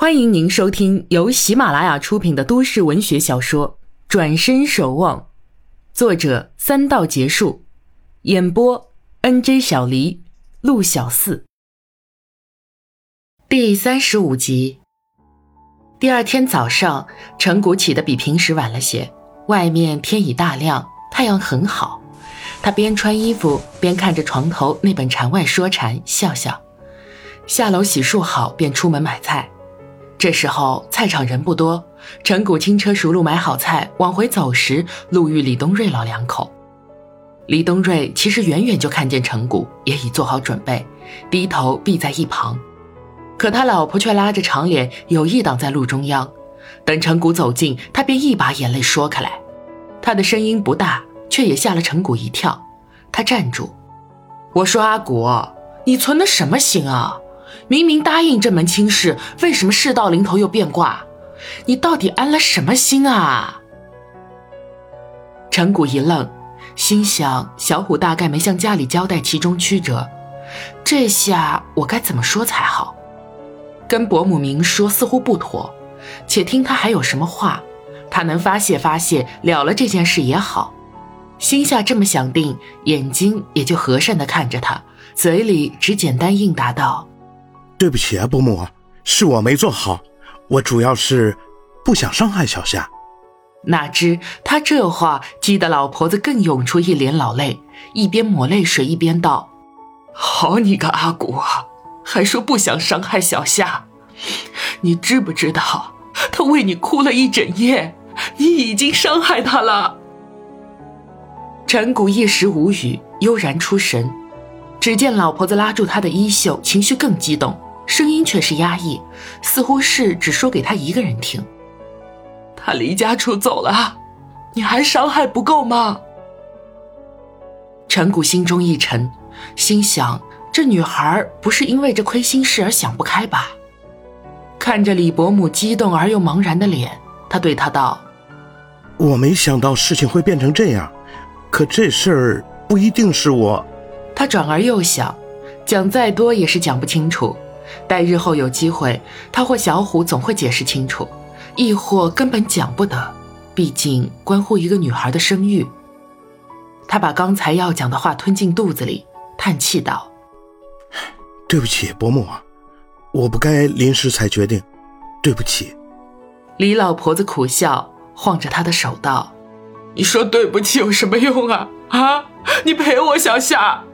欢迎您收听由喜马拉雅出品的都市文学小说《转身守望》，作者三道结束，演播 N J 小黎、陆小四。第三十五集。第二天早上，陈谷起得比平时晚了些，外面天已大亮，太阳很好。他边穿衣服边看着床头那本禅外说禅，笑笑。下楼洗漱好，便出门买菜。这时候菜场人不多，陈谷轻车熟路买好菜，往回走时，路遇李东瑞老两口。李东瑞其实远远就看见陈谷，也已做好准备，低头避在一旁。可他老婆却拉着长脸，有意挡在路中央。等陈谷走近，他便一把眼泪说开来。他的声音不大，却也吓了陈谷一跳。他站住，我说：“阿谷，你存的什么心啊？”明明答应这门亲事，为什么事到临头又变卦？你到底安了什么心啊？陈谷一愣，心想：小虎大概没向家里交代其中曲折，这下我该怎么说才好？跟伯母明说似乎不妥，且听他还有什么话，他能发泄发泄了了这件事也好。心下这么想定，眼睛也就和善的看着他，嘴里只简单应答道。对不起啊，伯母，是我没做好。我主要是不想伤害小夏。哪知他这话激得老婆子更涌出一脸老泪，一边抹泪水一边道：“好你个阿古啊，还说不想伤害小夏。你知不知道，他为你哭了一整夜，你已经伤害他了。”陈谷一时无语，悠然出神。只见老婆子拉住他的衣袖，情绪更激动。声音却是压抑，似乎是只说给他一个人听。他离家出走了，你还伤害不够吗？陈谷心中一沉，心想：这女孩不是因为这亏心事而想不开吧？看着李伯母激动而又茫然的脸，他对她道：“我没想到事情会变成这样，可这事儿不一定是我。”他转而又想，讲再多也是讲不清楚。待日后有机会，他或小虎总会解释清楚，亦或根本讲不得，毕竟关乎一个女孩的声誉。他把刚才要讲的话吞进肚子里，叹气道：“对不起，伯母，我不该临时才决定，对不起。”李老婆子苦笑，晃着他的手道：“你说对不起有什么用啊？啊，你陪我小夏。”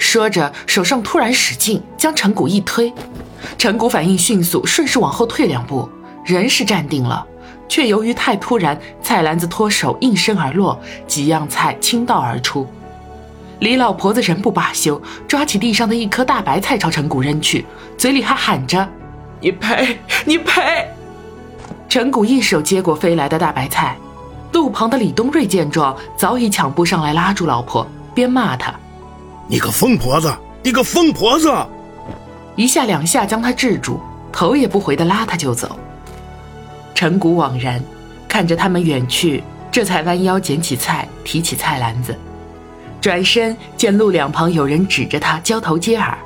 说着，手上突然使劲，将陈谷一推。陈谷反应迅速，顺势往后退两步，人是站定了，却由于太突然，菜篮子脱手应声而落，几样菜倾倒而出。李老婆子仍不罢休，抓起地上的一颗大白菜朝陈谷扔去，嘴里还喊着：“你赔，你赔！”陈谷一手接过飞来的大白菜，路旁的李东瑞见状，早已抢步上来拉住老婆，边骂他。你个疯婆子！你个疯婆子！一下两下将他制住，头也不回的拉他就走。陈谷惘然，看着他们远去，这才弯腰捡起菜，提起菜篮子，转身见路两旁有人指着他交头接耳，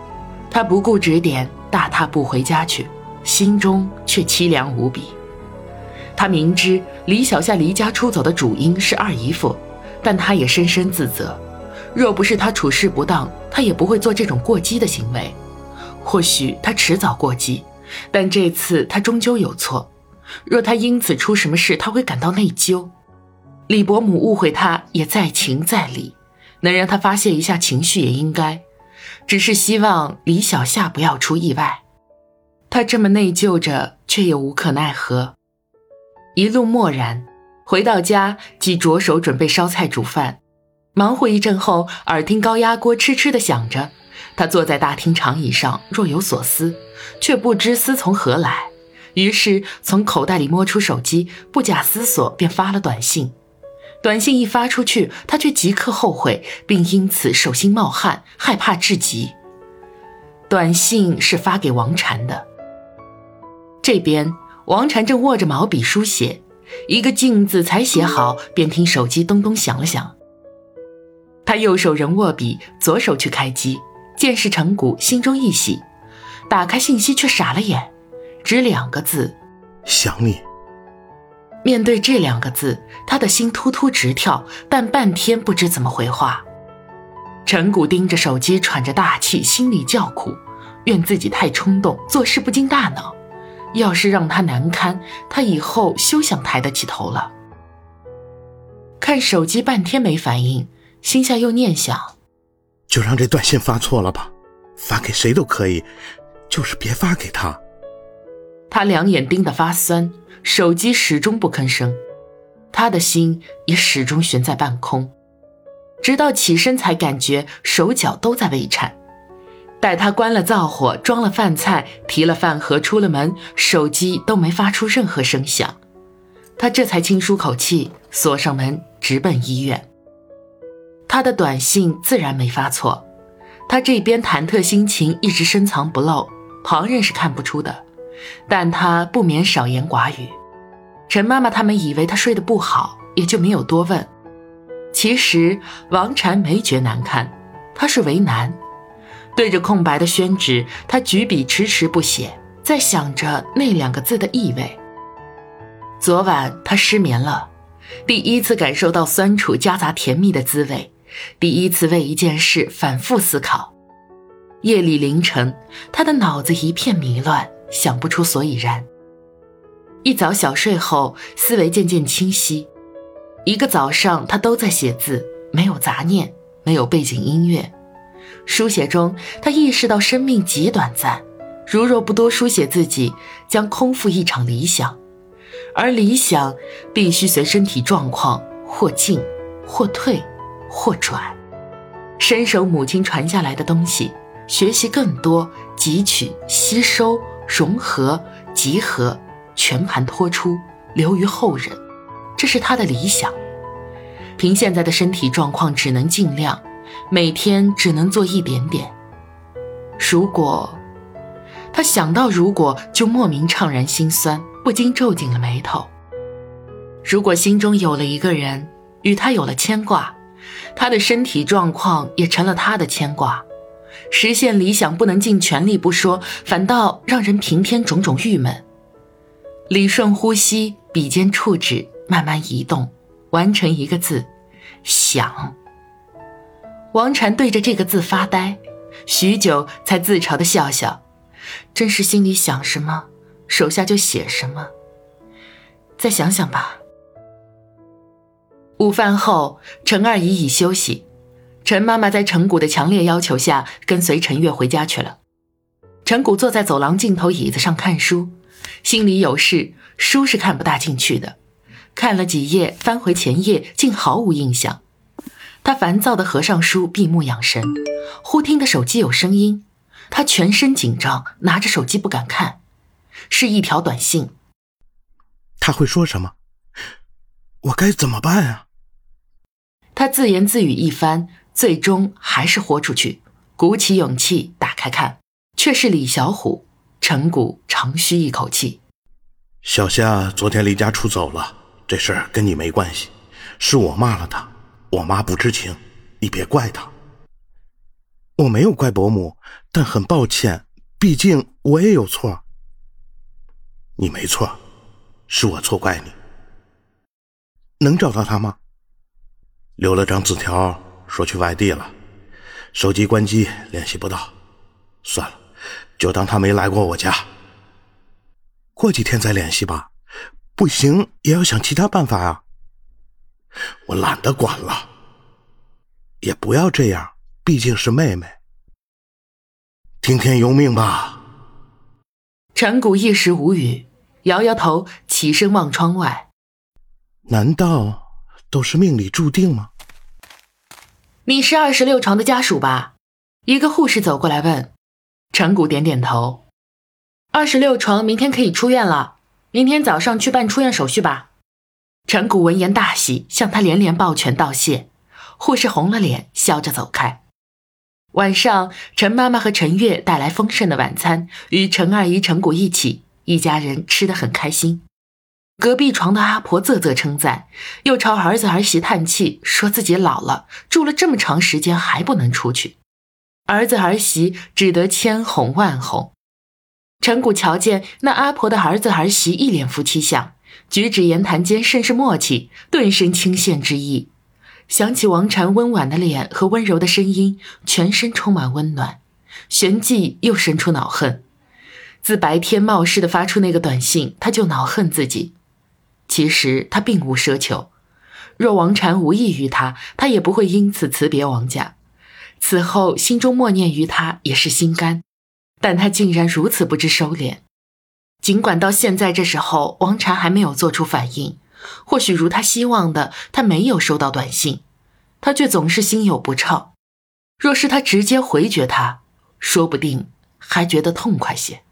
他不顾指点，大踏步回家去，心中却凄凉无比。他明知李小夏离家出走的主因是二姨夫，但他也深深自责。若不是他处事不当，他也不会做这种过激的行为。或许他迟早过激，但这次他终究有错。若他因此出什么事，他会感到内疚。李伯母误会他也在情在理，能让他发泄一下情绪也应该。只是希望李小夏不要出意外。他这么内疚着，却也无可奈何。一路默然，回到家即着手准备烧菜煮饭。忙活一阵后，耳听高压锅痴痴的响着，他坐在大厅长椅上，若有所思，却不知思从何来。于是从口袋里摸出手机，不假思索便发了短信。短信一发出去，他却即刻后悔，并因此手心冒汗，害怕至极。短信是发给王禅的。这边王禅正握着毛笔书写，一个“静”字才写好，便听手机咚咚响了响。他右手仍握笔，左手去开机，见是陈谷，心中一喜，打开信息却傻了眼。只两个字：想你。面对这两个字，他的心突突直跳，但半天不知怎么回话。陈谷盯着手机，喘着大气，心里叫苦，怨自己太冲动，做事不经大脑。要是让他难堪，他以后休想抬得起头了。看手机半天没反应，心下又念想：就让这短信发错了吧，发给谁都可以，就是别发给他。他两眼盯得发酸。手机始终不吭声，他的心也始终悬在半空，直到起身才感觉手脚都在微颤。待他关了灶火，装了饭菜，提了饭盒，出了门，手机都没发出任何声响，他这才轻舒口气，锁上门，直奔医院。他的短信自然没发错，他这边忐忑心情一直深藏不露，旁人是看不出的。但他不免少言寡语，陈妈妈他们以为他睡得不好，也就没有多问。其实王禅没觉难堪，他是为难。对着空白的宣纸，他举笔迟迟不写，在想着那两个字的意味。昨晚他失眠了，第一次感受到酸楚夹杂甜蜜的滋味，第一次为一件事反复思考。夜里凌晨，他的脑子一片迷乱。想不出所以然。一早小睡后，思维渐渐清晰。一个早上，他都在写字，没有杂念，没有背景音乐。书写中，他意识到生命极短暂，如若不多书写自己，将空负一场理想。而理想必须随身体状况或进，或退，或转。伸手母亲传下来的东西，学习更多，汲取，吸收。融合、集合、全盘托出，留于后人，这是他的理想。凭现在的身体状况，只能尽量，每天只能做一点点。如果他想到如果，就莫名怅然心酸，不禁皱紧了眉头。如果心中有了一个人，与他有了牵挂，他的身体状况也成了他的牵挂。实现理想不能尽全力不说，反倒让人平添种种郁闷。理顺呼吸，笔尖触指慢慢移动，完成一个字：想。王禅对着这个字发呆，许久才自嘲的笑笑，真是心里想什么，手下就写什么。再想想吧。午饭后，陈二姨已休息。陈妈妈在陈谷的强烈要求下，跟随陈月回家去了。陈谷坐在走廊尽头椅子上看书，心里有事，书是看不大进去的。看了几页，翻回前页，竟毫无印象。他烦躁地合上书，闭目养神。忽听得手机有声音，他全身紧张，拿着手机不敢看，是一条短信。他会说什么？我该怎么办啊？他自言自语一番。最终还是豁出去，鼓起勇气打开看，却是李小虎。陈谷长吁一口气：“小夏昨天离家出走了，这事儿跟你没关系，是我骂了他，我妈不知情，你别怪她。我没有怪伯母，但很抱歉，毕竟我也有错。你没错，是我错怪你。能找到他吗？留了张字条。”说去外地了，手机关机，联系不到。算了，就当他没来过我家。过几天再联系吧，不行也要想其他办法啊。我懒得管了，也不要这样，毕竟是妹妹。听天由命吧。陈谷一时无语，摇摇头，起身望窗外。难道都是命里注定吗？你是二十六床的家属吧？一个护士走过来问。陈谷点点头。二十六床，明天可以出院了。明天早上去办出院手续吧。陈谷闻言大喜，向他连连抱拳道谢。护士红了脸，笑着走开。晚上，陈妈妈和陈月带来丰盛的晚餐，与陈二姨、陈谷一起，一家人吃得很开心。隔壁床的阿婆啧啧称赞，又朝儿子儿媳叹气，说自己老了，住了这么长时间还不能出去。儿子儿媳只得千哄万哄。陈谷瞧见那阿婆的儿子儿媳一脸夫妻相，举止言谈间甚是默契，顿生倾羡之意。想起王禅温婉的脸和温柔的声音，全身充满温暖，旋即又生出恼恨。自白天冒失的发出那个短信，他就恼恨自己。其实他并无奢求，若王禅无意于他，他也不会因此辞别王家。此后心中默念于他也是心甘，但他竟然如此不知收敛。尽管到现在这时候，王禅还没有做出反应。或许如他希望的，他没有收到短信，他却总是心有不畅。若是他直接回绝他，说不定还觉得痛快些。